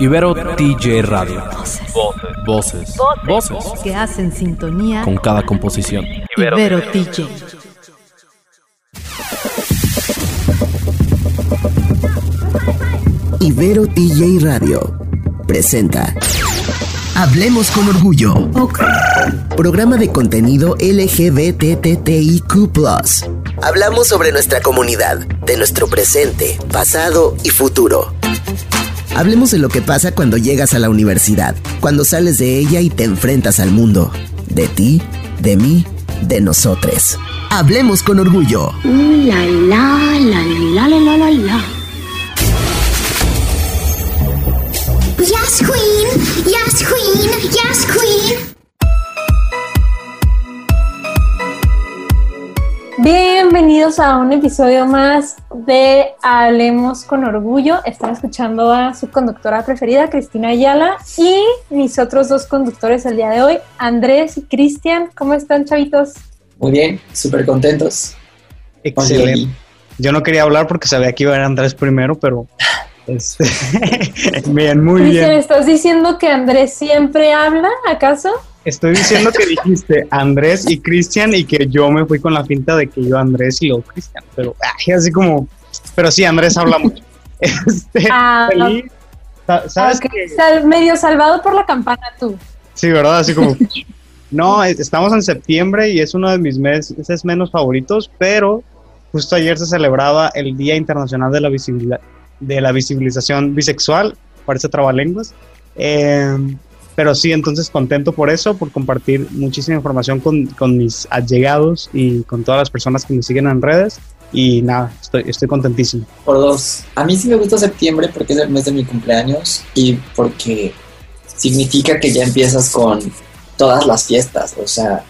Ibero TJ Radio. Voces. Voces. que hacen sintonía Con cada composición. Ibero TJ. Ibero TJ Radio presenta Hablemos con Orgullo. Programa de contenido LGBTTIQ. Hablamos sobre nuestra comunidad, de nuestro presente, pasado y futuro. Hablemos de lo que pasa cuando llegas a la universidad, cuando sales de ella y te enfrentas al mundo. De ti, de mí, de nosotros. Hablemos con orgullo. La, la, la, yes, queen. Yes, queen. Yes, queen. Bienvenidos a un episodio más de Hablemos con Orgullo. Están escuchando a su conductora preferida, Cristina Ayala, y mis otros dos conductores el día de hoy, Andrés y Cristian. ¿Cómo están, chavitos? Muy bien, súper contentos. Excelente. Yo no quería hablar porque sabía que iba a ir Andrés primero, pero este, bien, muy Cristian, bien. ¿estás diciendo que Andrés siempre habla, acaso? Estoy diciendo que dijiste Andrés y Cristian y que yo me fui con la finta de que yo Andrés y luego Cristian, pero ay, así como, pero sí, Andrés habla mucho. Este, Ah, feliz. Sa- ¿Sabes Ok, qué? sal- medio salvado por la campana tú. Sí, ¿verdad? Así como... No, es- estamos en septiembre y es uno de mis meses menos favoritos, pero justo ayer se celebraba el Día Internacional de la, Visibilidad, de la Visibilización Bisexual, parece trabalenguas. Eh, pero sí, entonces contento por eso, por compartir muchísima información con, con mis allegados y con todas las personas que me siguen en redes. Y nada, estoy, estoy contentísimo. Por dos. A mí sí me gusta septiembre porque es el mes de mi cumpleaños y porque significa que ya empiezas con todas las fiestas. O sea,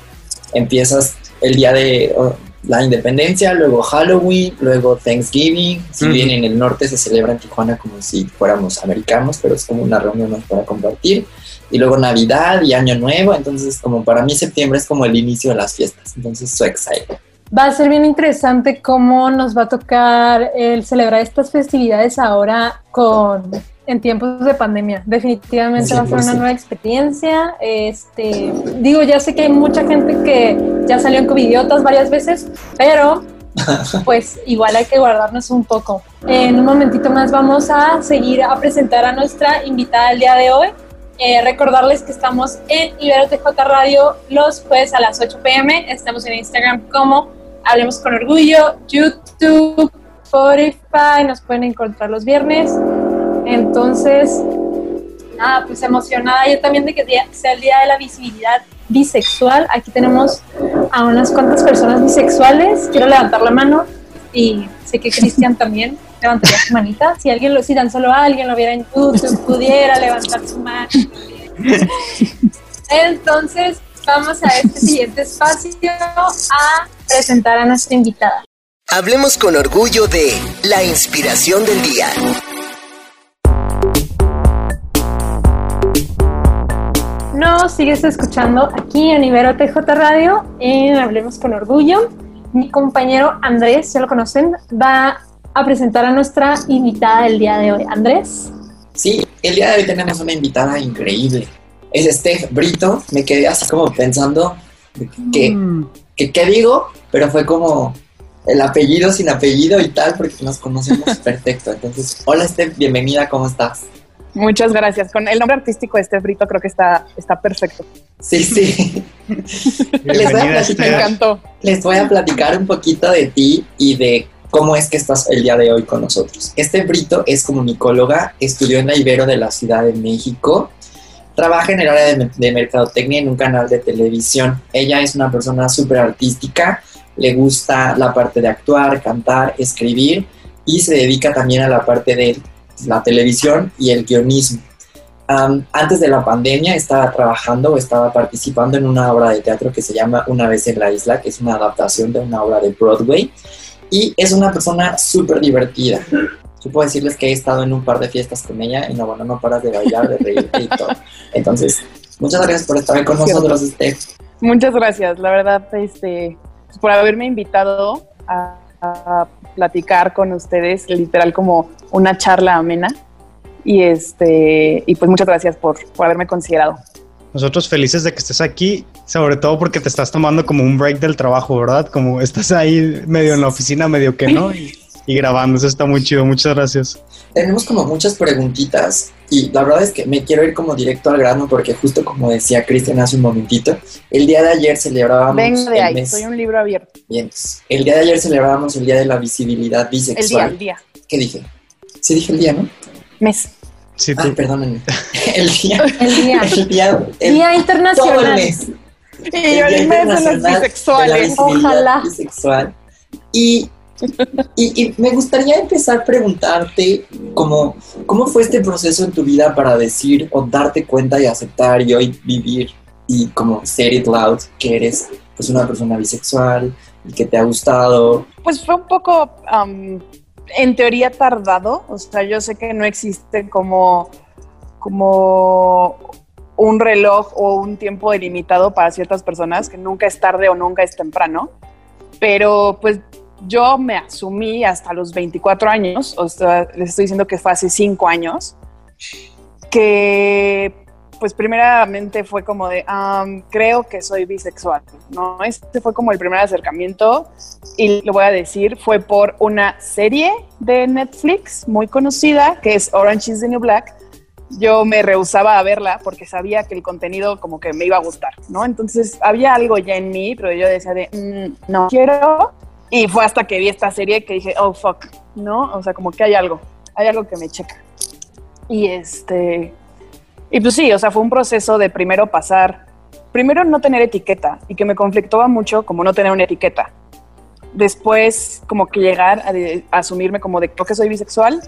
empiezas el día de la independencia, luego Halloween, luego Thanksgiving. Si bien en el norte se celebra en Tijuana como si fuéramos americanos, pero es como una reunión más para compartir. Y luego Navidad y Año Nuevo. Entonces, como para mí septiembre es como el inicio de las fiestas. Entonces, so excited. Va a ser bien interesante cómo nos va a tocar el celebrar estas festividades ahora con en tiempos de pandemia. Definitivamente va a ser una 100%. nueva experiencia. Este, digo, ya sé que hay mucha gente que ya salió en covidiotas varias veces, pero pues igual hay que guardarnos un poco. En un momentito más vamos a seguir a presentar a nuestra invitada el día de hoy. Eh, recordarles que estamos en Ibero TJ Radio los jueves a las 8 pm. Estamos en Instagram como Hablemos con Orgullo, YouTube, Spotify. Nos pueden encontrar los viernes. Entonces, nada, pues emocionada yo también de que sea el Día de la Visibilidad Bisexual. Aquí tenemos a unas cuantas personas bisexuales. Quiero levantar la mano y sé que Cristian también levantaría su manita. Si alguien lo, si tan solo alguien lo viera en YouTube, pudiera levantar su mano. Entonces, vamos a este siguiente espacio a presentar a nuestra invitada. Hablemos con orgullo de la inspiración del día. Nos sigues escuchando aquí en Ibero TJ Radio en Hablemos con Orgullo. Mi compañero Andrés, ya lo conocen, va a presentar a nuestra invitada del día de hoy. Andrés. Sí, el día de hoy tenemos una invitada increíble. Es Steph Brito. Me quedé así como pensando que, que qué digo, pero fue como el apellido sin apellido y tal, porque nos conocemos perfecto. Entonces, hola Steph, bienvenida, ¿cómo estás? Muchas gracias. Con el nombre artístico de este Brito creo que está, está perfecto. Sí, sí. Les voy, a platicar, Me encantó. les voy a platicar un poquito de ti y de cómo es que estás el día de hoy con nosotros. Este Brito es comunicóloga, estudió en la Ibero de la Ciudad de México, trabaja en el área de, de mercadotecnia en un canal de televisión. Ella es una persona súper artística, le gusta la parte de actuar, cantar, escribir y se dedica también a la parte de la televisión y el guionismo. Antes de la pandemia estaba trabajando o estaba participando en una obra de teatro que se llama Una vez en la isla, que es una adaptación de una obra de Broadway. Y es una persona súper divertida. Yo puedo decirles que he estado en un par de fiestas con ella y no, bueno, no paras de bailar, de reírte y todo. Entonces, muchas gracias por estar con nosotros, Steph. Muchas gracias, la verdad, este, por haberme invitado a, a platicar con ustedes, literal como una charla amena. Y este, y pues muchas gracias por, por haberme considerado. Nosotros felices de que estés aquí, sobre todo porque te estás tomando como un break del trabajo, ¿verdad? Como estás ahí medio en la oficina, medio que no, y grabando. Eso está muy chido. Muchas gracias. Tenemos como muchas preguntitas y la verdad es que me quiero ir como directo al grano porque justo como decía Cristian hace un momentito, el día de ayer celebrábamos Venga de el ahí, mes- soy un libro abierto. Bien, el día de ayer celebrábamos el día de la visibilidad El día, bisexual. el día. ¿Qué dije? Sí dije el día, ¿no? Mes. Sí, Ah, perdónenme. El día. El día. El día. el- Día todo el Internacional. mes. Y El Día el mes de Internacional los de la bisexuales. Ojalá. bisexual. Y, y, y me gustaría empezar preguntarte cómo, cómo fue este proceso en tu vida para decir o darte cuenta y aceptar y hoy vivir y como say it loud que eres pues una persona bisexual y que te ha gustado. Pues fue un poco, am, en teoría, tardado. O sea, yo sé que no existe como, como un reloj o un tiempo delimitado para ciertas personas, que nunca es tarde o nunca es temprano. Pero pues yo me asumí hasta los 24 años, o sea, les estoy diciendo que fue hace 5 años, que pues primeramente fue como de, am, creo que soy bisexual, ¿no? Este fue como el primer acercamiento y lo voy a decir, fue por una serie de Netflix muy conocida que es Orange is the New Black. Yo me rehusaba a verla porque sabía que el contenido como que me iba a gustar, ¿no? Entonces había algo ya en mí, pero yo decía de, "Mm, no quiero. Y fue hasta que vi esta serie que dije, oh, fuck, ¿no? O sea, como que hay algo, hay algo que me checa. Y este, y pues sí, o sea, fue un proceso de primero pasar, primero no tener etiqueta y que me conflictaba mucho como no tener una etiqueta. Después como que llegar a, de- a asumirme como de que soy bisexual.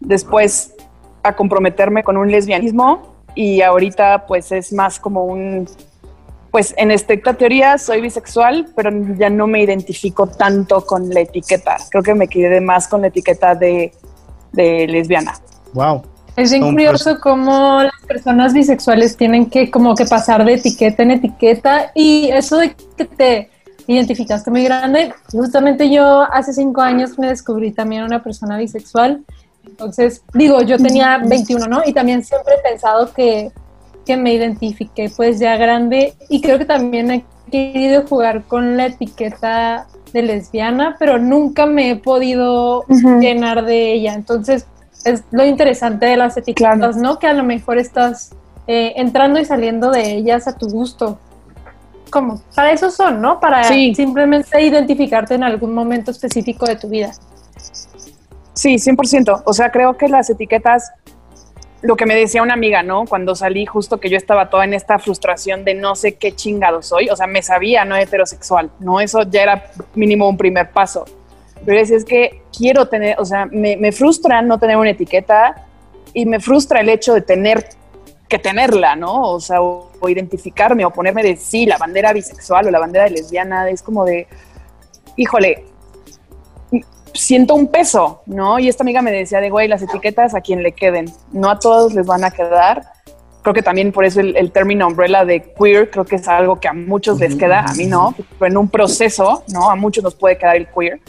Después a comprometerme con un lesbianismo y ahorita pues es más como un, pues en estricta teoría soy bisexual, pero ya no me identifico tanto con la etiqueta. Creo que me quedé más con la etiqueta de, de lesbiana. Wow. Es bien curioso cómo las personas bisexuales tienen que como que pasar de etiqueta en etiqueta y eso de que te identificaste muy grande. Justamente yo hace cinco años me descubrí también una persona bisexual. Entonces, digo, yo tenía 21, ¿no? Y también siempre he pensado que, que me identifiqué pues ya grande y creo que también he querido jugar con la etiqueta de lesbiana, pero nunca me he podido llenar de ella. Entonces, es lo interesante de las etiquetas, Claro. ¿no? Que a lo mejor estás eh, entrando y saliendo de ellas a tu gusto. Como, para eso son, ¿no? Para Sí. simplemente identificarte en algún momento específico de tu vida. Sí, 100%. O sea, creo que las etiquetas, lo que me decía una amiga, ¿no? Cuando salí, justo que yo estaba toda en esta frustración de no sé qué chingado soy. O sea, me sabía no heterosexual, ¿no? Eso ya era mínimo un primer paso. Pero es, es que quiero tener, o sea, me, me frustra no tener una etiqueta y me frustra el hecho de tener que tenerla, ¿no? O sea, o, o identificarme o ponerme de sí, la bandera bisexual o la bandera de lesbiana. Es como de, híjole, siento un peso, ¿no? Y esta amiga me decía de, güey, las etiquetas a quien le queden, no a todos les van a quedar. Creo que también por eso el, el término umbrella de queer, creo que es algo que a muchos les queda, a mí no, pero en un proceso, ¿no? A muchos nos puede quedar el queer.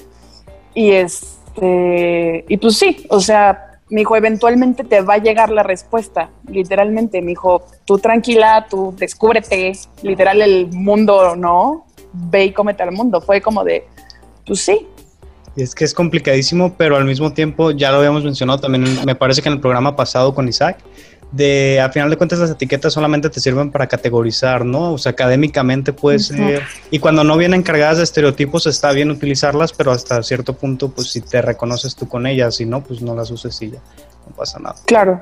Y este, y pues sí, o sea, me dijo, eventualmente te va a llegar la respuesta, literalmente, me dijo, tú tranquila, tú descúbrete, literal el mundo, ¿no? Ve y cómete al mundo. Fue como de, pues sí, Y es que es complicadísimo, pero al mismo tiempo, ya lo habíamos mencionado también, me parece que en el programa pasado con Isaac, de al final de cuentas las etiquetas solamente te sirven para categorizar, ¿no? O sea, académicamente puede ser, y cuando no vienen cargadas de estereotipos está bien utilizarlas, pero hasta cierto punto, pues si te reconoces tú con ellas, si no, pues no las uses y ya, no pasa nada. claro.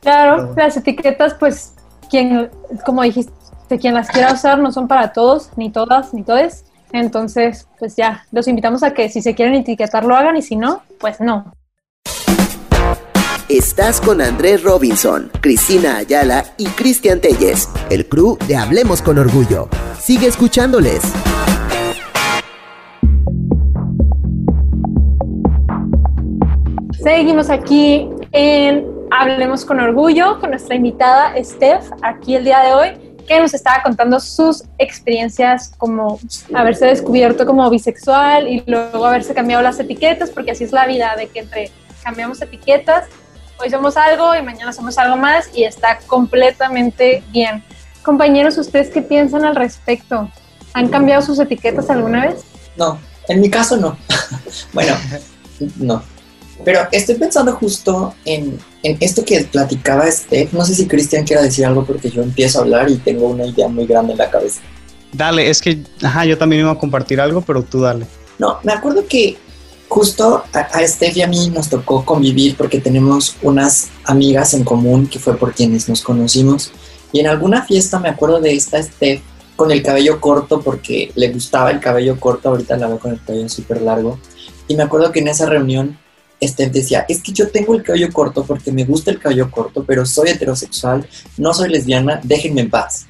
Claro, Claro. las etiquetas, pues, quien, como dijiste, quien las quiera usar no son para todos, ni todas, ni todes. Entonces, pues ya, los invitamos a que si se quieren etiquetar lo hagan y si no, pues no. Estás con Andrés Robinson, Cristina Ayala y Cristian Telles, el crew de Hablemos con Orgullo. Sigue escuchándoles. Seguimos aquí en Hablemos con Orgullo con nuestra invitada Steph, aquí el día de hoy, que nos estaba contando sus experiencias como haberse descubierto como bisexual y luego haberse cambiado las etiquetas, porque así es la vida, de que entre cambiamos etiquetas hoy somos algo y mañana somos algo más y está completamente bien. Compañeros, ¿ustedes qué piensan al respecto? ¿Han cambiado sus etiquetas alguna vez? No, en mi caso no. bueno, no. Pero estoy pensando justo en, en esto que platicaba Steph. No sé si Cristian quiera decir algo porque yo empiezo a hablar y tengo una idea muy grande en la cabeza. Dale, es que, ajá, yo también iba a compartir algo, pero tú dale. No, me acuerdo que justo a, a Steph y a mí nos tocó convivir porque tenemos unas amigas en común que fue por quienes nos conocimos. Y en alguna fiesta me acuerdo de esta Steph con el cabello corto porque le gustaba el cabello corto, ahorita la veo con el cabello súper largo. Y me acuerdo que en esa reunión Steph decía, es que yo tengo el cabello corto porque me gusta el cabello corto, pero soy heterosexual, no soy lesbiana, déjenme en paz.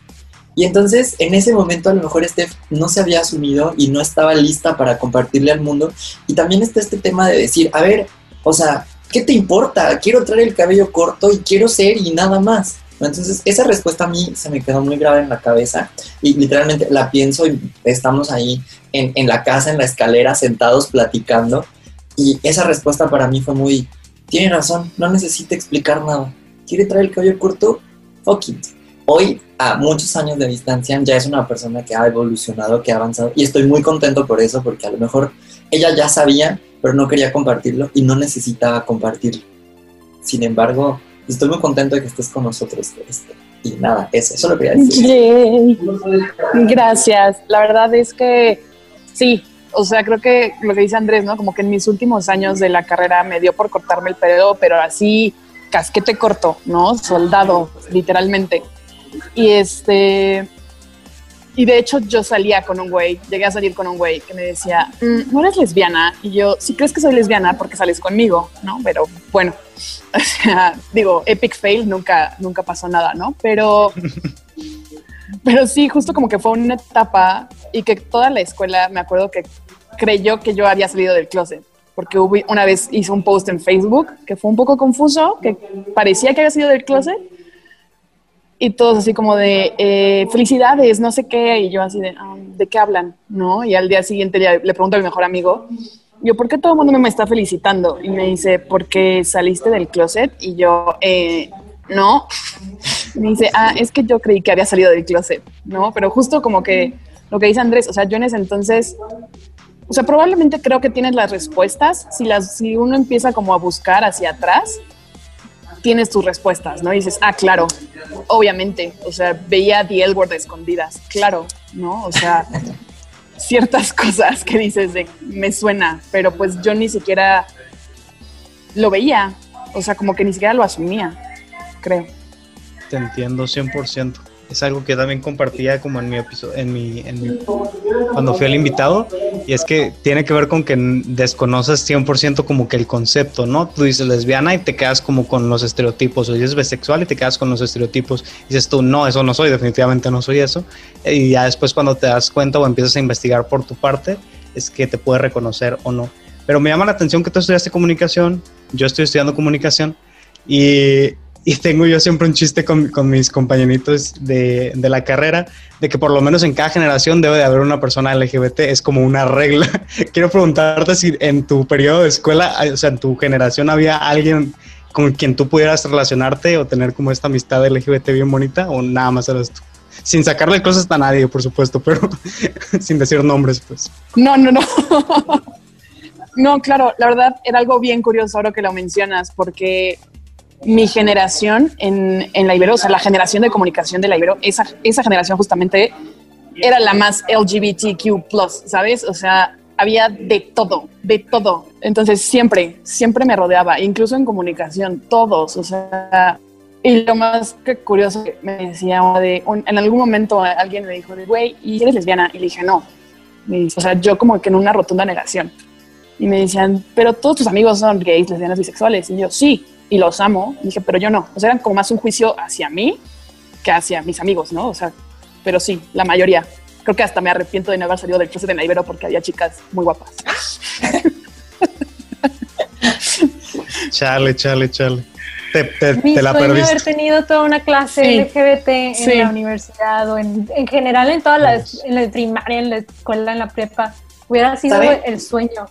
Y entonces en ese momento a lo mejor Steph no se había asumido y no estaba lista para compartirle al mundo. Y también está este tema de decir, a ver, o sea, ¿qué te importa? Quiero traer el cabello corto y quiero ser y nada más. Entonces esa respuesta a mí se me quedó muy grave en la cabeza y literalmente la pienso y estamos ahí en, en la casa, en la escalera, sentados platicando. Y esa respuesta para mí fue muy, tiene razón, no necesita explicar nada. ¿Quiere traer el cabello corto? Fuck it. Hoy, a muchos años de distancia, ya es una persona que ha evolucionado, que ha avanzado. Y estoy muy contento por eso, porque a lo mejor ella ya sabía, pero no quería compartirlo y no necesitaba compartirlo. Sin embargo, estoy muy contento de que estés con nosotros. Este, y nada, eso, eso lo quería decir. Yay. Gracias. La verdad es que sí, o sea, creo que lo que dice Andrés, ¿no? Como que en mis últimos años de la carrera me dio por cortarme el pelo, pero así casquete corto, ¿no? Soldado, literalmente. Y este. Y de hecho, yo salía con un güey, llegué a salir con un güey que me decía, "Mm, ¿no eres lesbiana? Y yo, sí crees que soy lesbiana porque sales conmigo, ¿no? Pero bueno, o sea, digo, epic fail, nunca, nunca pasó nada, ¿no? Pero, pero sí, justo como que fue una etapa y que toda la escuela, me acuerdo que creyó que yo había salido del closet. Porque una vez hice un post en Facebook que fue un poco confuso, que parecía que había salido del closet. Y todos así como de eh, felicidades, no sé qué. Y yo así de, "Ah, ¿de qué hablan? ¿No? Y al día siguiente le, le pregunto a mi mejor amigo, yo, ¿por qué todo el mundo me está felicitando? Y me dice, porque saliste del closet. Y yo, eh, no. Me dice, ah, es que yo creí que había salido del closet, ¿no? Pero justo como que lo que dice Andrés, o sea, yo en entonces, o sea, probablemente creo que tienes las respuestas. Si, las, si uno empieza como a buscar hacia atrás, tienes tus respuestas, ¿no? Dices, ah, claro, obviamente, o sea, veía The L escondidas, claro, ¿no? O sea, ciertas cosas que dices de, me suena, pero pues yo ni siquiera lo veía, o sea, como que ni siquiera lo asumía, creo. Te entiendo 100%. Es algo que también compartía como en mi episodio, en mi, en mi, cuando fui al invitado, y es que tiene que ver con que desconoces 100% como que el concepto, ¿no? Tú dices lesbiana y te quedas como con los estereotipos, o dices bisexual y te quedas con los estereotipos, y dices tú, no, eso no soy, definitivamente no soy eso, y ya después cuando te das cuenta o empiezas a investigar por tu parte, es que te puedes reconocer o no. Pero me llama la atención que tú estudiaste comunicación, yo estoy estudiando comunicación, y, y tengo yo siempre un chiste con, con mis compañeritos de, de, la carrera, de que por lo menos en cada generación debe de haber una persona LGBT, es como una regla. Quiero preguntarte si en tu periodo de escuela, o sea, en tu generación había alguien con quien tú pudieras relacionarte o tener como esta amistad LGBT bien bonita, o nada más eras tú. Sin sacarle cosas a nadie, por supuesto, pero sin decir nombres, pues. No, no, no. no, claro, la verdad era algo bien curioso ahora que lo mencionas, porque mi generación en, en la Ibero, o sea, la generación de comunicación de la Ibero, esa, esa generación justamente era la más LGBTQ, ¿sabes? O sea, había de todo, de todo. Entonces siempre, siempre me rodeaba, incluso en comunicación, todos, o sea. Y lo más curioso que me decía de, en algún momento alguien me dijo de, güey, ¿y eres lesbiana? Y le dije, no. O sea, yo como que en una rotunda negación. Y me decían, pero todos tus amigos son gays, lesbianas, bisexuales. Y yo, sí, y los amo. Y dije, pero yo no. O sea, eran como más un juicio hacia mí que hacia mis amigos, ¿no? O sea, pero sí, la mayoría. Creo que hasta me arrepiento de no haber salido del closet en la Ibero porque había chicas muy guapas. chale, chale, chale. Te, te, Mi te la sueño perdiste. haber tenido toda una clase Sí. LGBT en Sí. la universidad o en, en general en toda la, en la primaria, en la escuela, en la prepa. Hubiera sido ¿Sabe? el sueño.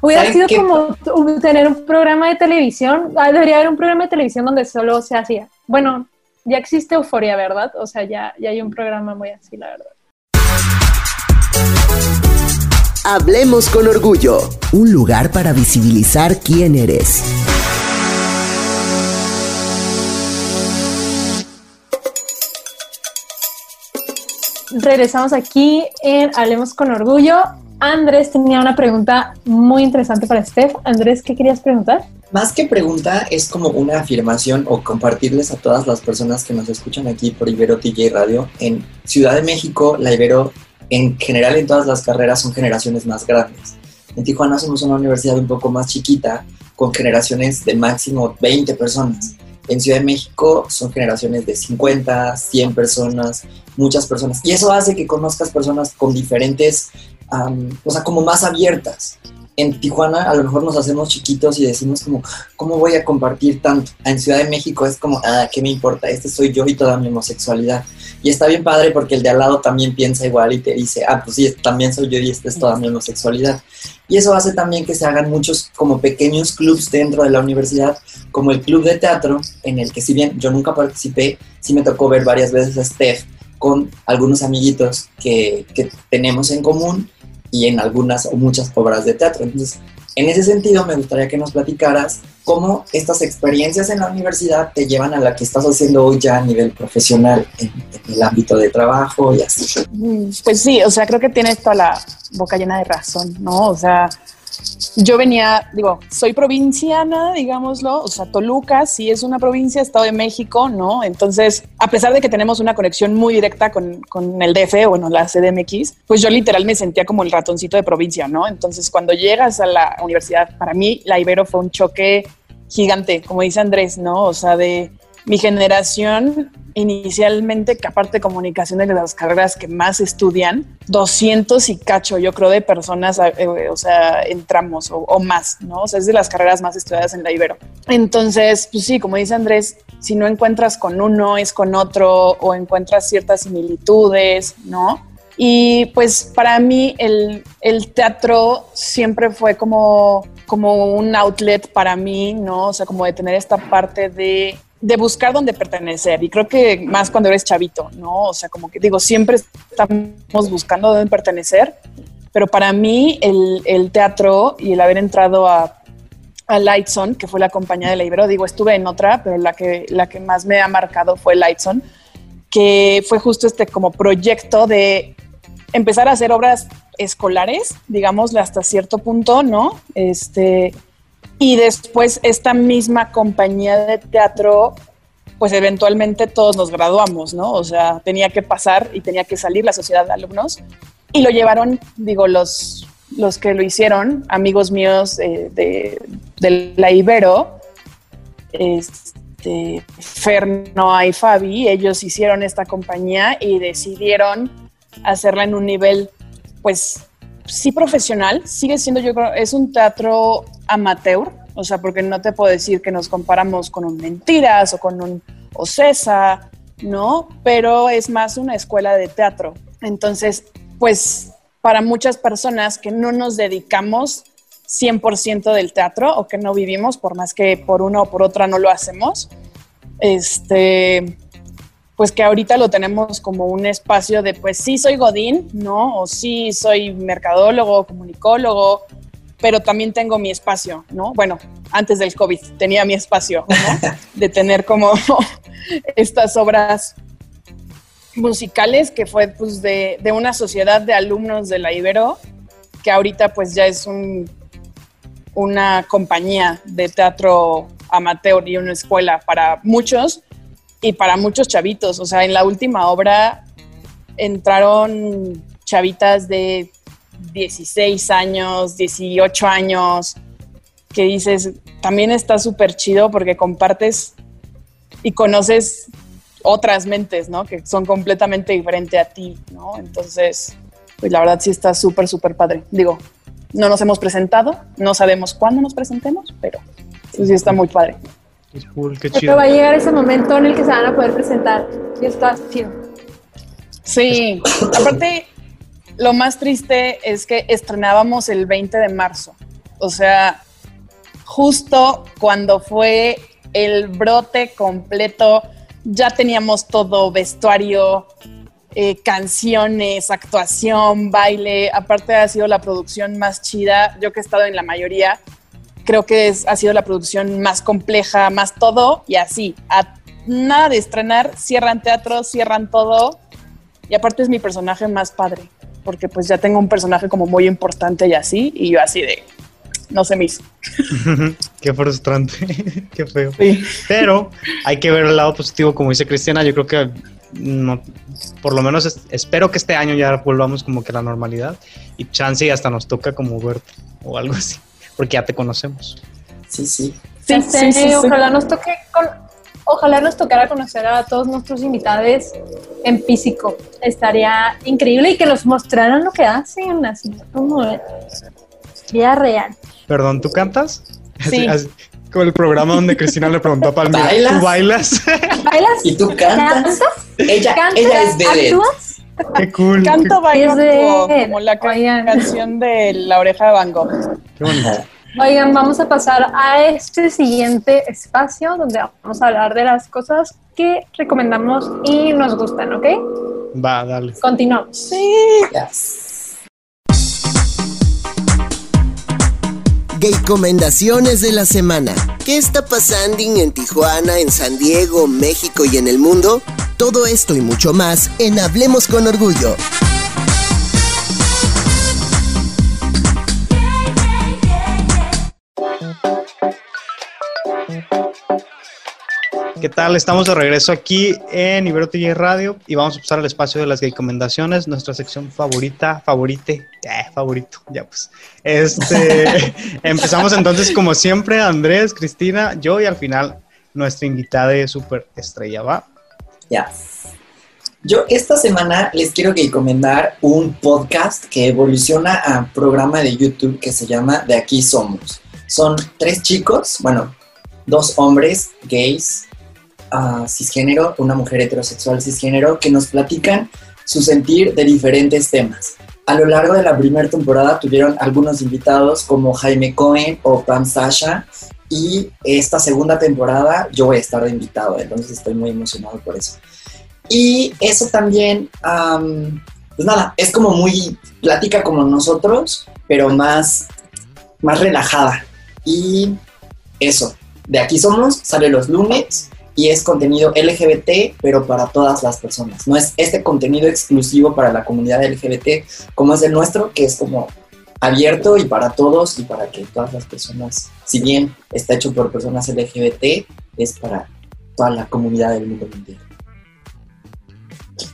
Hubiera ¿Saben sido qué? como tener un programa de televisión. Ah, Debería haber un programa de televisión donde solo se hacía. Bueno, ya existe Euforia, ¿verdad? O sea, ya, ya hay un programa muy así, la verdad. Hablemos con orgullo, un lugar para visibilizar quién eres. Regresamos aquí en Hablemos con Orgullo. Andrés tenía una pregunta muy interesante para Steph. Andrés, ¿qué querías preguntar? Más que pregunta, es como una afirmación o compartirles a todas las personas que nos escuchan aquí por Ibero TJ Radio. En Ciudad de México, la Ibero, en general en todas las carreras, son generaciones más grandes. En Tijuana somos una universidad un poco más chiquita, con generaciones de máximo 20 personas. En Ciudad de México son generaciones de 50, 100 personas, muchas personas. Y eso hace que conozcas personas con diferentes, o sea, como más abiertas en Tijuana a lo mejor nos hacemos chiquitos y decimos como, ¿cómo voy a compartir tanto? En Ciudad de México es como, ah, ¿qué me importa? Este soy yo y toda mi homosexualidad. Y está bien padre porque el de al lado también piensa igual y te dice, ah, pues sí, también soy yo y esta es toda mi homosexualidad. Y eso hace también que se hagan muchos como pequeños clubs dentro de la universidad, como el club de teatro, en el que si bien yo nunca participé, sí me tocó ver varias veces a Steph con algunos amiguitos que, que tenemos en común y en algunas o muchas obras de teatro. Entonces, en ese sentido, me gustaría que nos platicaras cómo estas experiencias en la universidad te llevan a la que estás haciendo hoy ya a nivel profesional, en, en el ámbito de trabajo y así. Mm, Pues sí, o sea, creo que tienes toda la boca llena de razón, ¿no? O sea, yo venía, digo, soy provinciana, digámoslo, o sea, Toluca sí es una provincia, Estado de México, ¿no? Entonces, a pesar de que tenemos una conexión muy directa con, con el DF, bueno, la CDMX, pues yo literal me sentía como el ratoncito de provincia, ¿no? Entonces, cuando llegas a la universidad, para mí la Ibero fue un choque gigante, como dice Andrés, ¿no? O sea, de mi generación inicialmente, que aparte de comunicación de las carreras que más estudian, 200 y cacho, yo creo, de personas, eh, o sea, entramos o, o, más, ¿no? O sea, es de las carreras más estudiadas en la Ibero. Entonces, pues sí, como dice Andrés, si no encuentras con uno, es con otro, o encuentras ciertas similitudes, ¿no? Y pues para mí el, el teatro siempre fue como, como un outlet para mí, ¿no? O sea, como de tener esta parte de de buscar dónde pertenecer. Y creo que más cuando eres chavito, ¿no? O sea, como que digo, siempre estamos buscando dónde pertenecer, pero para mí el, el teatro y el haber entrado a, a Lightson, que fue la compañía de la Ibero, digo, estuve en otra, pero la que, la que más me ha marcado fue Lightson, que fue justo este como proyecto de empezar a hacer obras escolares, digámosle hasta cierto punto, ¿no? Este, y después esta misma compañía de teatro, pues eventualmente todos nos graduamos, ¿no? O sea, tenía que pasar y tenía que salir la sociedad de alumnos. Y lo llevaron, digo, los, los que lo hicieron, amigos míos eh, de, de, la Ibero, este, Fer, Noa y Fabi, ellos hicieron esta compañía y decidieron hacerla en un nivel, pues, sí profesional, sigue siendo, yo creo, es un teatro amateur, o sea, porque no te puedo decir que nos comparamos con un Mentiras o con un Ocesa, ¿no? Pero es más una escuela de teatro. Entonces, pues para muchas personas que no nos dedicamos 100% del teatro o que no vivimos, por más que por una o por otra no lo hacemos, este, pues que ahorita lo tenemos como un espacio de, pues sí soy Godín, ¿no? O sí soy mercadólogo, comunicólogo, pero también tengo mi espacio, ¿no? Bueno, antes del COVID tenía mi espacio, ¿no? De tener como estas obras musicales que fue pues de, de, una sociedad de alumnos de la Ibero, que ahorita pues ya es un, una compañía de teatro amateur y una escuela para muchos y para muchos chavitos. O sea, en la última obra entraron chavitas de 16 años, 18 años, que dices, también está súper chido porque compartes y conoces otras mentes, ¿no? Que son completamente diferentes a ti, ¿no? Entonces, pues la verdad sí está súper, súper padre. Digo, no nos hemos presentado, no sabemos cuándo nos presentemos, pero sí está muy padre. Es cool, qué Pero chido. va a llegar ese momento en el que se van a poder presentar y está chido. Sí, aparte, lo más triste es que estrenábamos el 20 de marzo. O sea, justo cuando fue el brote completo, ya teníamos todo, vestuario, eh, canciones, actuación, baile. Aparte ha sido la producción más chida. Yo que he estado en la mayoría, creo que es, ha sido la producción más compleja, más todo y así. A nada de estrenar, cierran teatro, cierran todo. Y aparte es mi personaje más padre, porque pues ya tengo un personaje como muy importante y así, y yo así de, no se me hizo. Qué frustrante, qué feo. Sí. Pero hay que ver el lado positivo, como dice Cristiana, yo creo que no, por lo menos es- espero que este año ya volvamos como que a la normalidad y chance y hasta nos toca como verte o algo así, porque ya te conocemos. Sí, sí. Sí, Ya sí, sé, sí, sí. Ojalá nos toque con- ojalá nos tocara conocer a todos nuestros invitados en físico. Estaría increíble y que nos mostraran lo que hacen, así como de vida real. Perdón, ¿tú cantas? Sí. Así- así, como el programa donde Cristina le preguntó a Palmira, ¿Bailas? ¿tú bailas? ¿Bailas? ¿Y tú cantas? ¿Cantas? Ella, ¿Cantas? ella es vedette. ¿Actúas? Qué cool. Canto, bailo, como la Oigan. canción de La Oreja de Van Gogh. qué- bonito. Oigan, vamos a pasar a este siguiente espacio donde vamos a hablar de las cosas que recomendamos y nos gustan, ¿ok? Va, dale. Continuamos. Yes. Recomendaciones de la semana. ¿Qué está pasando en Tijuana, en San Diego, México y en el mundo? Todo esto y mucho más en Hablemos con Orgullo. ¿Qué tal? Estamos de regreso aquí en Ibero TV Radio y vamos a pasar al espacio de las recomendaciones, nuestra sección favorita, favorite, eh, favorito, ya pues. Este, empezamos entonces como siempre, Andrés, Cristina, yo y al final nuestra invitada de super estrella, ¿va? Ya. Yo esta semana les quiero recomendar un podcast que evoluciona a programa de YouTube que se llama De aquí somos. Son tres chicos, bueno, dos hombres gays, ah, cisgénero, una mujer heterosexual cisgénero, que nos platican su sentir de diferentes temas. A lo largo de la primera temporada tuvieron algunos invitados como Jaime Cohen o Pam Sasha, y esta segunda temporada yo voy a estar de invitado, entonces estoy muy emocionado por eso. Y eso también, am, pues nada, es como muy plática como nosotros, pero más, más relajada. Y eso, de aquí somos, sale los lunes y es contenido LGBT, pero para todas las personas. No es este contenido exclusivo para la comunidad LGBT como es el nuestro, que es como abierto y para todos y para que todas las personas, si bien está hecho por personas LGBT, es para toda la comunidad del mundo mundial.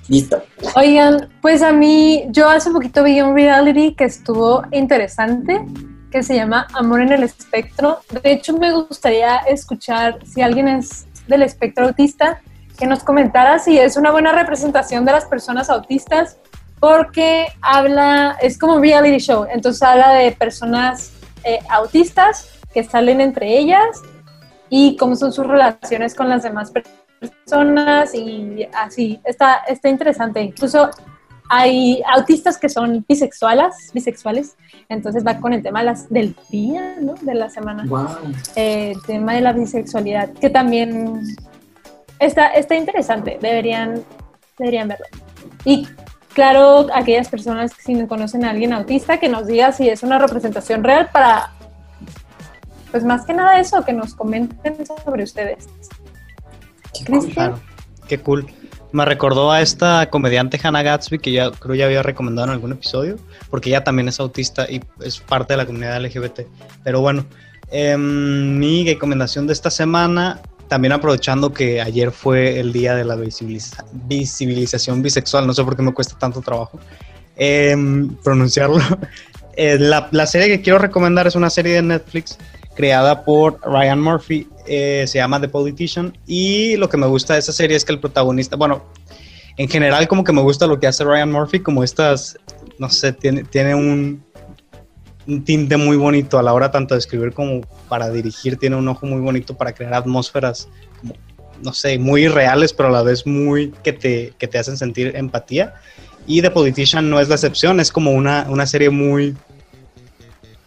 Listo. Oigan, pues a mí, yo hace poquito vi un reality que estuvo interesante, que se llama Amor en el Espectro. De hecho, me gustaría escuchar si alguien es del espectro autista, que nos comentara si es una buena representación de las personas autistas, porque habla, es como reality show, entonces habla de personas eh, autistas que salen entre ellas y cómo son sus relaciones con las demás personas y así, está, está interesante. Incluso hay autistas que son bisexuales, bisexuales, entonces va con el tema las, del día, ¿no? De la semana. Wow. Eh, el tema de la bisexualidad, que también está, está interesante, deberían, deberían verlo. Y claro, aquellas personas que si no conocen a alguien autista, que nos diga si es una representación real para, pues más que nada eso, que nos comenten sobre ustedes. Cristian, Claro, qué cool. Me recordó a esta comediante Hannah Gatsby que ya creo ya había recomendado en algún episodio, porque ella también es autista y es parte de la comunidad LGBT. Pero bueno, em, mi recomendación de esta semana, también aprovechando que ayer fue el día de la visibiliza- visibilización bisexual, no sé por qué me cuesta tanto trabajo em, pronunciarlo. Eh, la, la serie que quiero recomendar es una serie de Netflix creada por Ryan Murphy, eh, se llama The Politician y lo que me gusta de esa serie es que el protagonista, bueno, en general como que me gusta lo que hace Ryan Murphy, como estas, no sé, tiene, tiene un, un tinte muy bonito a la hora tanto de escribir como para dirigir, tiene un ojo muy bonito para crear atmósferas como, no sé, muy reales, pero a la vez muy que te, que te hacen sentir empatía. Y The Politician no es la excepción, es como una, una serie muy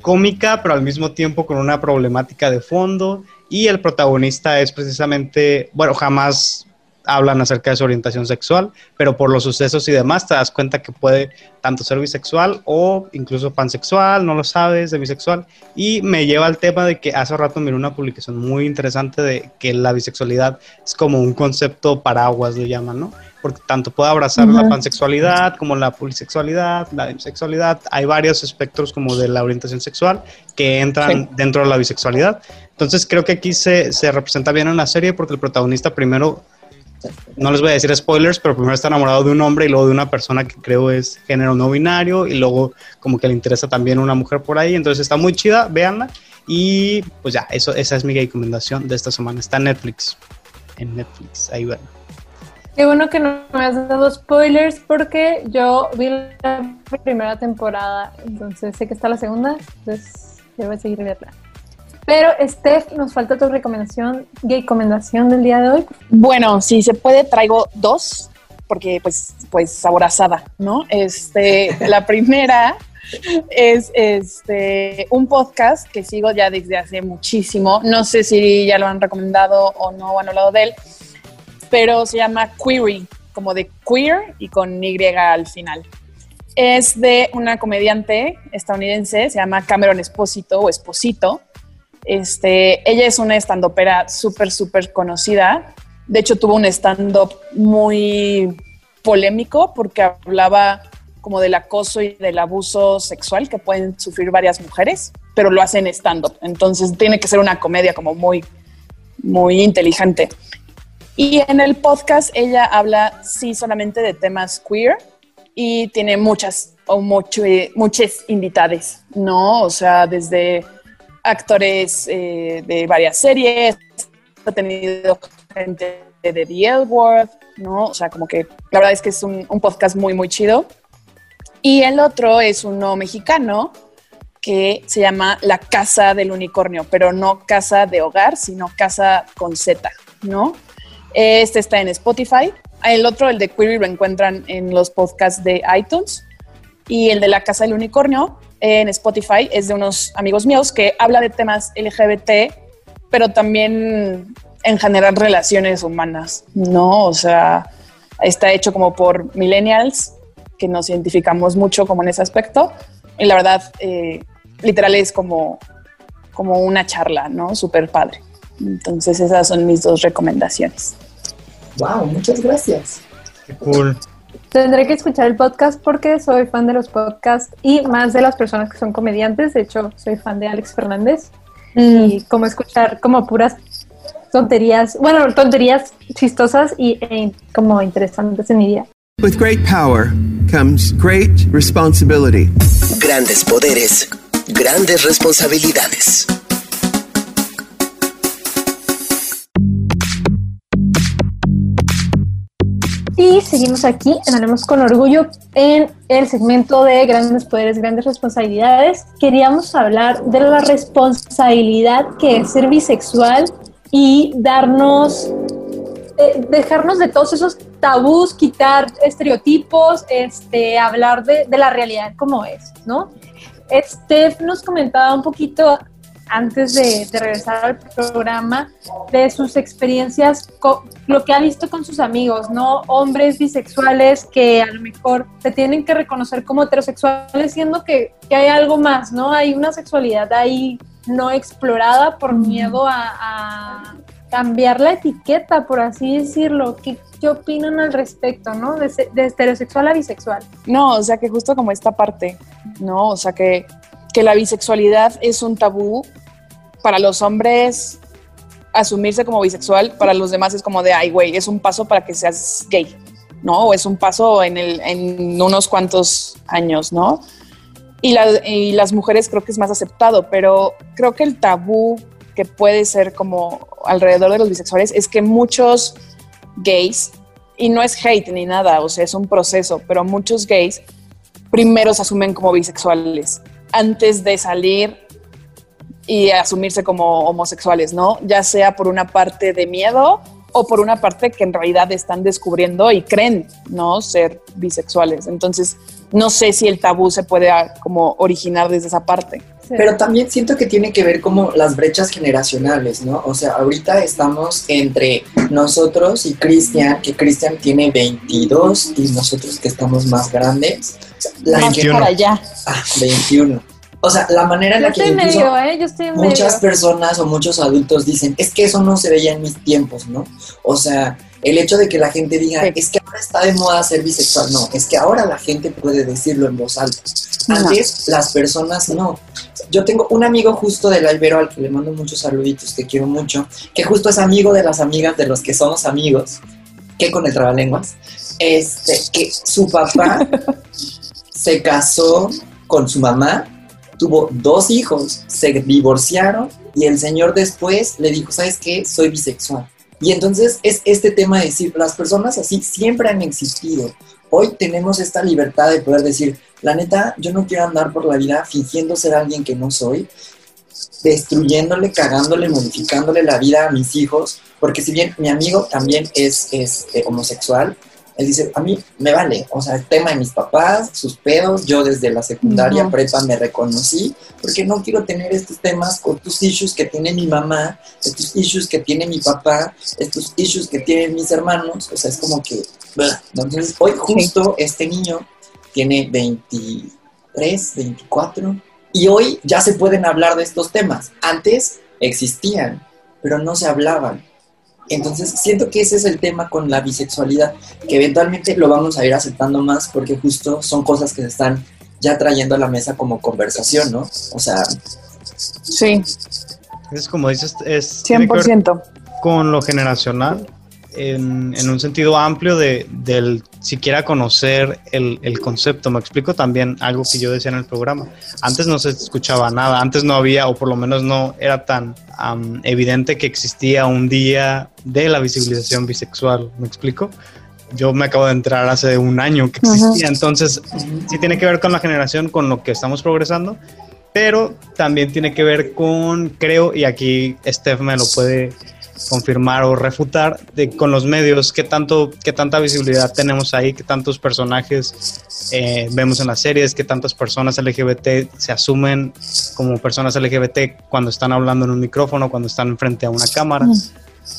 cómica, pero al mismo tiempo con una problemática de fondo. Y el protagonista es precisamente, bueno, jamás hablan acerca de su orientación sexual, pero por los sucesos y demás te das cuenta que puede tanto ser bisexual o incluso pansexual, no lo sabes, de bisexual. Y me lleva al tema de que hace rato miré una publicación muy interesante de que la bisexualidad es como un concepto paraguas, le llaman, ¿no? Porque tanto puede abrazar la pansexualidad como la polisexualidad, la bisexualidad. Hay varios espectros como de la orientación sexual que entran dentro de la bisexualidad. Entonces creo que aquí se, se representa bien en la serie porque el protagonista primero no les voy a decir spoilers, pero primero está enamorado de un hombre y luego de una persona que creo es género no binario y luego como que le interesa también una mujer por ahí, entonces está muy chida, véanla y pues ya, eso, esa es mi recomendación de esta semana, está en Netflix, en Netflix, ahí ven. Qué bueno que no me has dado spoilers porque yo vi la primera temporada, entonces sé que está la segunda, entonces yo voy a seguir viendo. Pero, Steph, nos falta tu recomendación, gay recomendación del día de hoy. Bueno, si se puede, traigo dos, porque pues, pues aborazada, ¿no? Este, la primera es este un podcast que sigo ya desde hace muchísimo. No sé si ya lo han recomendado o no han hablado de él, pero se llama Query, como de queer y con Y al final. Es de una comediante estadounidense, se llama Cameron Esposito o Esposito este, ella es una estandopera súper, súper conocida. De hecho, tuvo un stand-up muy polémico porque hablaba como del acoso y del abuso sexual que pueden sufrir varias mujeres, pero lo hace en stand-up. Entonces tiene que ser una comedia como muy, muy inteligente. Y en el podcast ella habla sí solamente de temas queer y tiene muchas o muchas invitadas, ¿no? O sea, desde actores eh, de varias series, ha tenido gente de The L ¿no? O sea, como que la verdad es que es un, podcast muy, muy chido. Y el otro es uno mexicano que se llama La Casa del Unicornio, pero no casa de hogar, sino casa con Z, ¿no? Este está en Spotify. El otro, el de Query, lo encuentran en los podcasts de iTunes. Y el de La Casa del Unicornio en Spotify es de unos amigos míos que habla de temas LGBT, pero también en general relaciones humanas, ¿no? O sea, está hecho como por millennials, que nos identificamos mucho como en ese aspecto. Y la verdad, eh, literal es como, como una charla, ¿no? Súper padre. Entonces esas son mis dos recomendaciones. Wow, muchas gracias. Qué cool. Tendré que escuchar el podcast porque soy fan de los podcasts y más de las personas que son comediantes. De hecho, soy fan de Alex Fernández. Mm. Y como escuchar como puras tonterías, bueno, tonterías chistosas y e como interesantes en mi día. With great power comes great responsibility. Grandes poderes, grandes responsabilidades. Y seguimos aquí con Orgullo en el segmento de Grandes Poderes, Grandes Responsabilidades. Queríamos hablar de la responsabilidad que es ser bisexual y darnos, eh, dejarnos de todos esos tabús, quitar estereotipos, este, hablar de, de la realidad como es, ¿no? Steph nos comentaba un poquito antes de, regresar al programa, de sus experiencias, lo que ha visto con sus amigos, ¿no? Hombres bisexuales que a lo mejor se tienen que reconocer como heterosexuales, siendo que, hay algo más, ¿no? Hay una sexualidad ahí no explorada por miedo a, cambiar la etiqueta, por así decirlo. ¿Qué, ¿Qué, opinan al respecto, no? De, de, heterosexual a bisexual. No, o sea que justo como esta parte, ¿no? O sea que que la bisexualidad es un tabú para los hombres asumirse como bisexual, para los demás es como de, ay, güey, es un paso para que seas gay, ¿no? O es un paso en, en unos cuantos años, ¿no? Y, y las mujeres creo que es más aceptado, pero creo que el tabú que puede ser como alrededor de los bisexuales es que muchos gays, y no es hate ni nada, o sea, es un proceso, pero muchos gays primero se asumen como bisexuales antes de salir y asumirse como homosexuales, ¿no? Ya sea por una parte de miedo o por una parte que en realidad están descubriendo y creen, ¿no? Ser bisexuales. Entonces, no sé si el tabú se puede ah, como originar desde esa parte. Pero también siento que tiene que ver como las brechas generacionales, ¿no? O sea, ahorita estamos entre nosotros y Cristian, que Cristian tiene 22 y nosotros que estamos más grandes. O sea, la Más gente- para allá. Ah, 21. O sea, la manera en la que incluso medio, ¿eh? Yo estoy en muchas medio. personas o muchos adultos dicen, es que eso no se veía en mis tiempos, ¿no? O sea, el hecho de que la gente diga, Sí. es que ahora está de moda ser bisexual, no, es que ahora la gente puede decirlo en voz alta. Antes las personas no. Yo tengo un amigo justo de la Ibero al que le mando muchos saluditos, que quiero mucho, que justo es amigo de las amigas de los que somos amigos, que con el trabalenguas, este, que su papá se casó con su mamá, tuvo dos hijos, se divorciaron y el señor después le dijo, ¿sabes qué? Soy bisexual. Y entonces es este tema de decir, las personas así siempre han existido. Hoy tenemos esta libertad de poder decir, la neta, yo no quiero andar por la vida fingiendo ser alguien que no soy, destruyéndole, cagándole, modificándole la vida a mis hijos, porque si bien mi amigo también es, es, eh, homosexual, él dice, a mí me vale, o sea, el tema de mis papás, sus pedos, yo desde la secundaria prepa me reconocí, porque no quiero tener estos temas con tus issues que tiene mi mamá, estos issues que tiene mi papá, estos issues que tienen mis hermanos, o sea, es como que, entonces hoy justo este niño tiene 23, 24, y hoy ya se pueden hablar de estos temas. Antes existían, pero no se hablaban. Entonces, siento que ese es el tema con la bisexualidad, que eventualmente lo vamos a ir aceptando más porque justo son cosas que se están ya trayendo a la mesa como conversación, ¿no? O sea, Sí, Es como dices, es tiene que ver 100%. con lo generacional en, en un sentido amplio de, del siquiera conocer el, el concepto. Me explico también algo que yo decía en el programa. Antes no se escuchaba nada, antes no había, o por lo menos no era tan am, evidente que existía un día de la visibilización bisexual. ¿Me explico? Yo me acabo de entrar hace un año que existía, entonces sí tiene que ver con la generación, con lo que estamos progresando, pero también tiene que ver con, creo, y aquí Steph me lo puede confirmar o refutar, de, con los medios, qué, tanto, qué tanta visibilidad tenemos ahí, qué tantos personajes eh, vemos en las series, qué tantas personas LGBT se asumen como personas LGBT cuando están hablando en un micrófono, cuando están frente a una cámara.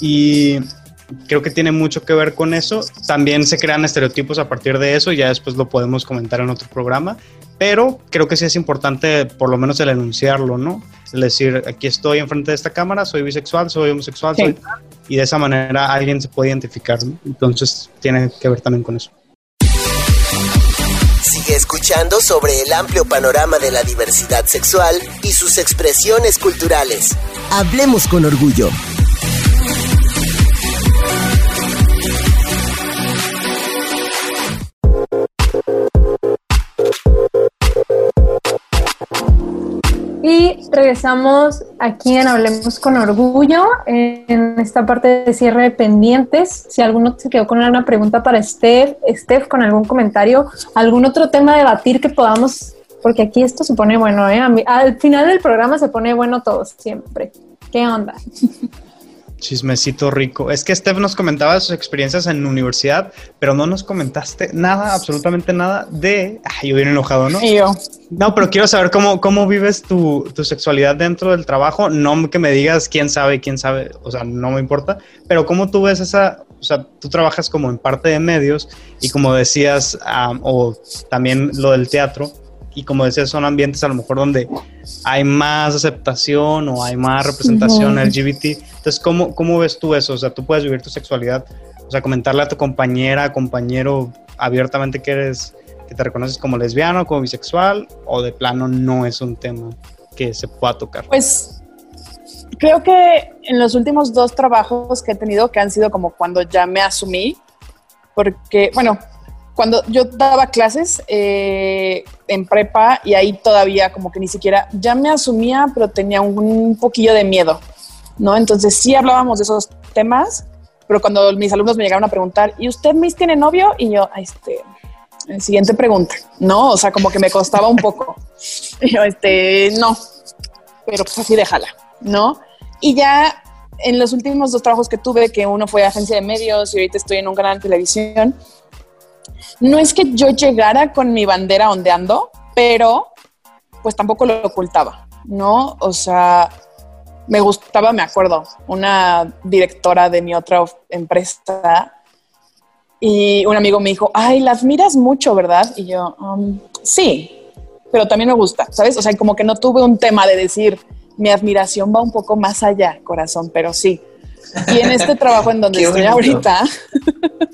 Y creo que tiene mucho que ver con eso. También se crean estereotipos a partir de eso, ya después lo podemos comentar en otro programa, pero creo que sí es importante por lo menos el enunciarlo, ¿no? Es decir, aquí estoy enfrente de esta cámara, soy bisexual, soy homosexual, Sí. soy tal, y de esa manera alguien se puede identificar, ¿no? Entonces tiene que ver también con eso. Sigue escuchando sobre el amplio panorama de la diversidad sexual y sus expresiones culturales. Hablemos con orgullo. Y regresamos aquí en Hablemos con Orgullo, en esta parte de cierre de pendientes. Si alguno se quedó con alguna pregunta para Steph, Steph, con algún comentario, algún otro tema debatir que podamos, porque aquí esto se pone bueno, ¿eh? Al final del programa se pone bueno todo, siempre. ¿Qué onda? Chismecito rico. Es que Steph nos comentaba sus experiencias en universidad, pero no nos comentaste nada, absolutamente nada de... Ay, yo bien enojado, ¿no? Y yo, No, pero quiero saber cómo, cómo vives tu, tu sexualidad dentro del trabajo. No que me digas quién sabe, quién sabe, o sea, no me importa, pero cómo tú ves esa, o sea, tú trabajas como en parte de medios y como decías, am, o también lo del teatro, y como decías, son ambientes a lo mejor donde hay más aceptación o hay más representación. LGBT. Entonces, ¿cómo, ¿cómo ves tú eso? O sea, tú puedes vivir tu sexualidad, o sea, comentarle a tu compañera, compañero abiertamente que eres que te reconoces como lesbiano, como bisexual, o de plano no es un tema que se pueda tocar. Pues creo que en los últimos dos trabajos que he tenido, que han sido como cuando ya me asumí, porque, bueno, cuando yo daba clases eh, en prepa y ahí todavía como que ni siquiera, ya me asumía, pero tenía un, poquillo de miedo, ¿no? Entonces sí hablábamos de esos temas, pero cuando mis alumnos me llegaron a preguntar, ¿y usted, Miss, tiene novio? Y yo, "Ay, este, eh, siguiente pregunta, ¿no? O sea, como que me costaba un poco. Y yo, este, no, pero pues así déjala, ¿no? Y ya en los últimos dos trabajos que tuve, que uno fue agencia de medios y ahorita estoy en un canal de televisión, no es que yo llegara con mi bandera ondeando, pero pues tampoco lo ocultaba, ¿no? O sea, me gustaba, me acuerdo, una directora de mi otra empresa y un amigo me dijo, ay, la admiras mucho, ¿verdad? Y yo, "Um, sí, pero también me gusta, ¿sabes? O sea, como que no tuve un tema de decir, mi admiración va un poco más allá, corazón, pero sí. Y en este trabajo en donde estoy ahorita,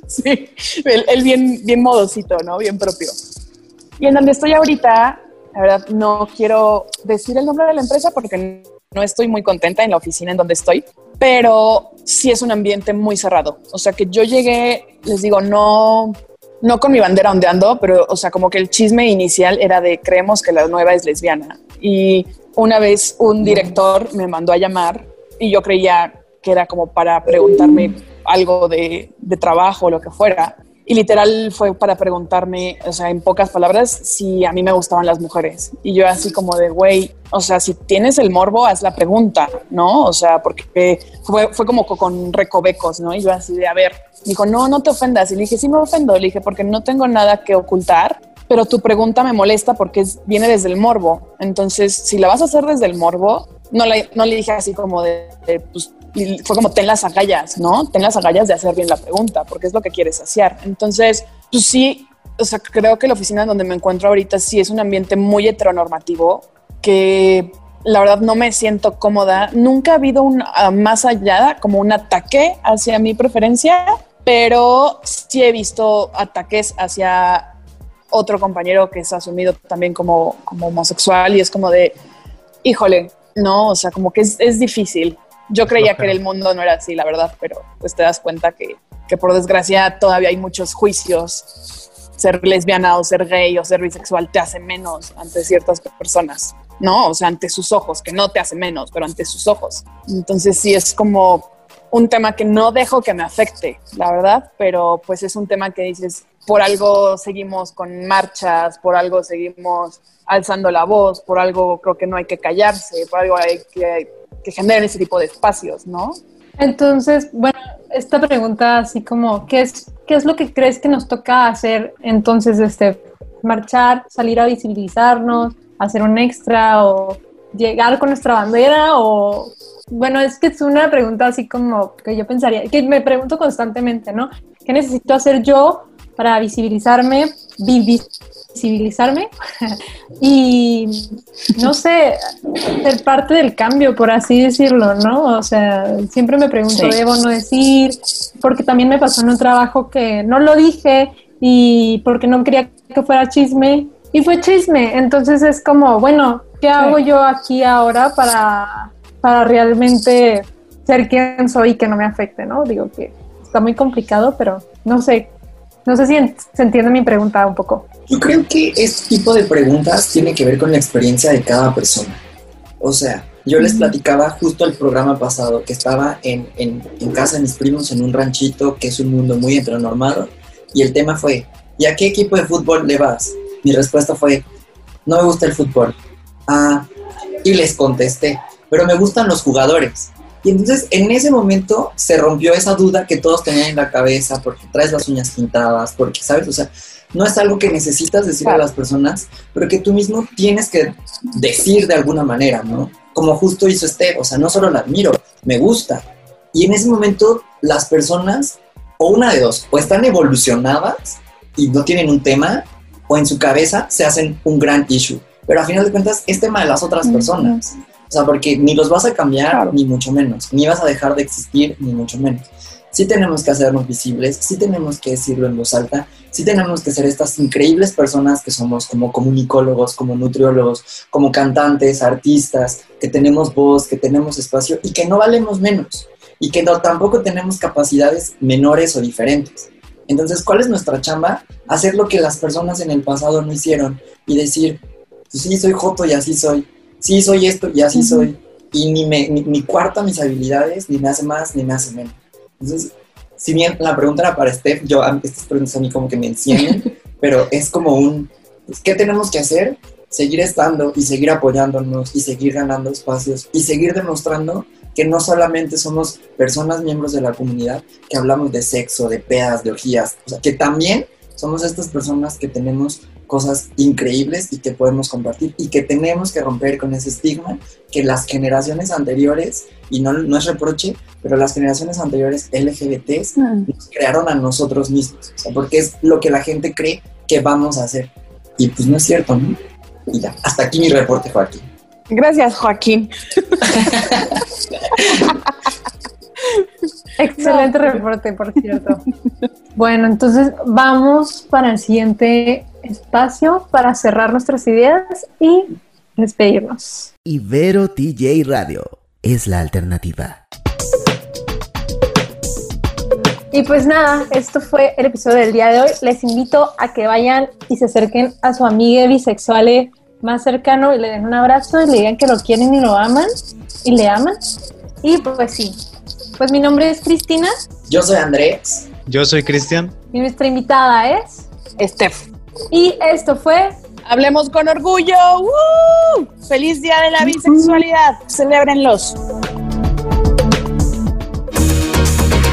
sí, él, él bien, bien modosito, ¿no? Bien propio. Y en donde estoy ahorita, la verdad, no quiero decir el nombre de la empresa porque no estoy muy contenta en la oficina en donde estoy, pero sí es un ambiente muy cerrado. O sea que yo llegué, les digo, no, no con mi bandera ondeando, pero, o sea, como que el chisme inicial era de creemos que la nueva es lesbiana. Y una vez un director me mandó a llamar y yo creía que era como para preguntarme algo de, de trabajo o lo que fuera. Y literal fue para preguntarme, o sea, en pocas palabras, si a mí me gustaban las mujeres. Y yo así como de, güey, o sea, si tienes el morbo, haz la pregunta, ¿no? O sea, porque fue, fue como co- con recovecos, ¿no? Y yo así de, a ver, dijo, no, no te ofendas. Y le dije, sí me ofendo. Le dije, porque no tengo nada que ocultar, pero tu pregunta me molesta porque es- viene desde el morbo. Entonces, si la vas a hacer desde el morbo, no le, no le dije así como de, de, pues, y fue como ten las agallas, ¿no? Ten las agallas de hacer bien la pregunta, porque es lo que quieres saciar. Entonces, pues sí, o sea, creo que la oficina donde me encuentro ahorita sí es un ambiente muy heteronormativo que la verdad no me siento cómoda. Nunca ha habido un ah, más allá como un ataque hacia mi preferencia, pero sí he visto ataques hacia otro compañero que es asumido también como, como homosexual y es como de, híjole, no, o sea, como que es, es difícil. Yo creía que el mundo no era así, la verdad, pero pues te das cuenta que, que por desgracia todavía hay muchos juicios. Ser lesbiana o ser gay o ser bisexual te hace menos ante ciertas personas, ¿no? O sea, ante sus ojos, que no te hace menos, pero ante sus ojos. Entonces sí es como un tema que no dejo que me afecte, la verdad, pero pues es un tema que dices, por algo seguimos con marchas, por algo seguimos alzando la voz, por algo creo que no hay que callarse, por algo hay que, que generar ese tipo de espacios, ¿no? Entonces, bueno, esta pregunta así como, ¿qué es, qué es lo que crees que nos toca hacer entonces, este, marchar, salir a visibilizarnos, hacer un extra o llegar con nuestra bandera o, bueno, es que es una pregunta así como que yo pensaría, que me pregunto constantemente, ¿no? ¿Qué necesito hacer yo para visibilizarme, vi- visibilizarme y, no sé, ser parte del cambio, por así decirlo, ¿no? O sea, siempre me pregunto, Sí. ¿debo no decir? Porque también me pasó en un trabajo que no lo dije y porque no quería que fuera chisme y fue chisme. Entonces es como, bueno, ¿qué hago yo aquí ahora para, para realmente ser quien soy y que no me afecte, ¿no? Digo que está muy complicado, pero no sé, no sé si se entiende mi pregunta un poco. Yo creo que este tipo de preguntas tiene que ver con la experiencia de cada persona. O sea, yo les platicaba justo el programa pasado que estaba en, en- en casa de mis primos en un ranchito que es un mundo muy heteronormado y el tema fue, ¿y a qué equipo de fútbol le vas? Mi respuesta fue, no me gusta el fútbol. Ah, y les contesté, pero me gustan los jugadores. Y entonces en ese momento se rompió esa duda que todos tenían en la cabeza porque traes las uñas pintadas, porque, ¿sabes? O sea, no es algo que necesitas decir a las personas, pero que tú mismo tienes que decir de alguna manera, ¿no? Como justo hizo Steph, o sea, no solo la admiro, me gusta. Y en ese momento las personas, o una de dos, o están evolucionadas y no tienen un tema, o en su cabeza se hacen un gran issue. Pero a final de cuentas es tema de las otras personas. O sea, porque ni los vas a cambiar, ni mucho menos. Ni vas a dejar de existir, ni mucho menos. Sí tenemos que hacernos visibles, sí tenemos que decirlo en voz alta, sí tenemos que ser estas increíbles personas que somos como comunicólogos, como nutriólogos, como cantantes, artistas, que tenemos voz, que tenemos espacio y que no valemos menos y que no, tampoco tenemos capacidades menores o diferentes. Entonces, ¿cuál es nuestra chamba? Hacer lo que las personas en el pasado no hicieron y decir, pues sí, soy joto y así soy, sí, soy esto y así soy, y ni, me, ni, ni cuarta mis habilidades, ni me hace más, ni me hace menos. Entonces, si bien la pregunta era para Steph, yo estas preguntas a mí como que me encienden, pero es como un, pues, ¿qué tenemos que hacer? Seguir estando y seguir apoyándonos y seguir ganando espacios y seguir demostrando que no solamente somos personas miembros de la comunidad que hablamos de sexo, de pedas, de orgías, o sea, que también somos estas personas que tenemos cosas increíbles y que podemos compartir y que tenemos que romper con ese estigma que las generaciones anteriores, y no, no es reproche, pero las generaciones anteriores LGBTs nos crearon a nosotros mismos, o sea, porque es lo que la gente cree que vamos a hacer. Y pues no es cierto, ¿no? Y ya, hasta aquí mi reporte, Joaquín. Gracias, Joaquín. Excelente reporte, por cierto. Bueno, entonces vamos para el siguiente espacio para cerrar nuestras ideas y despedirnos. Ibero TJ Radio es la alternativa. Y pues nada, esto fue el episodio del día de hoy. Les invito a que vayan y se acerquen a su amiga bisexual más cercano y le den un abrazo y le digan que lo quieren y lo aman y le aman. Y pues sí, pues mi nombre es Cristina. Yo soy Andrés. Yo soy Cristian. Y nuestra invitada es Steph. Y esto fue Hablemos con orgullo. ¡Woo! ¡Feliz Día de la Bisexualidad! Celébrenlos.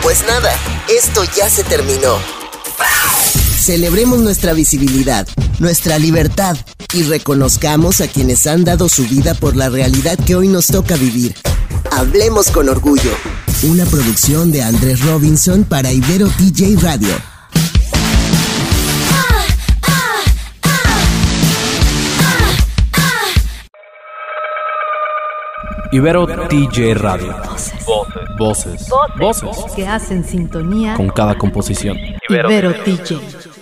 Pues nada, esto ya se terminó. Celebremos nuestra visibilidad, nuestra libertad y reconozcamos a quienes han dado su vida por la realidad que hoy nos toca vivir. Hablemos con orgullo. Una producción de Andrés Robinson para Ibero TJ Radio. Ibero TJ Radio. Voces. Voces. que hacen sintonía Con cada composición. Ibero TJ.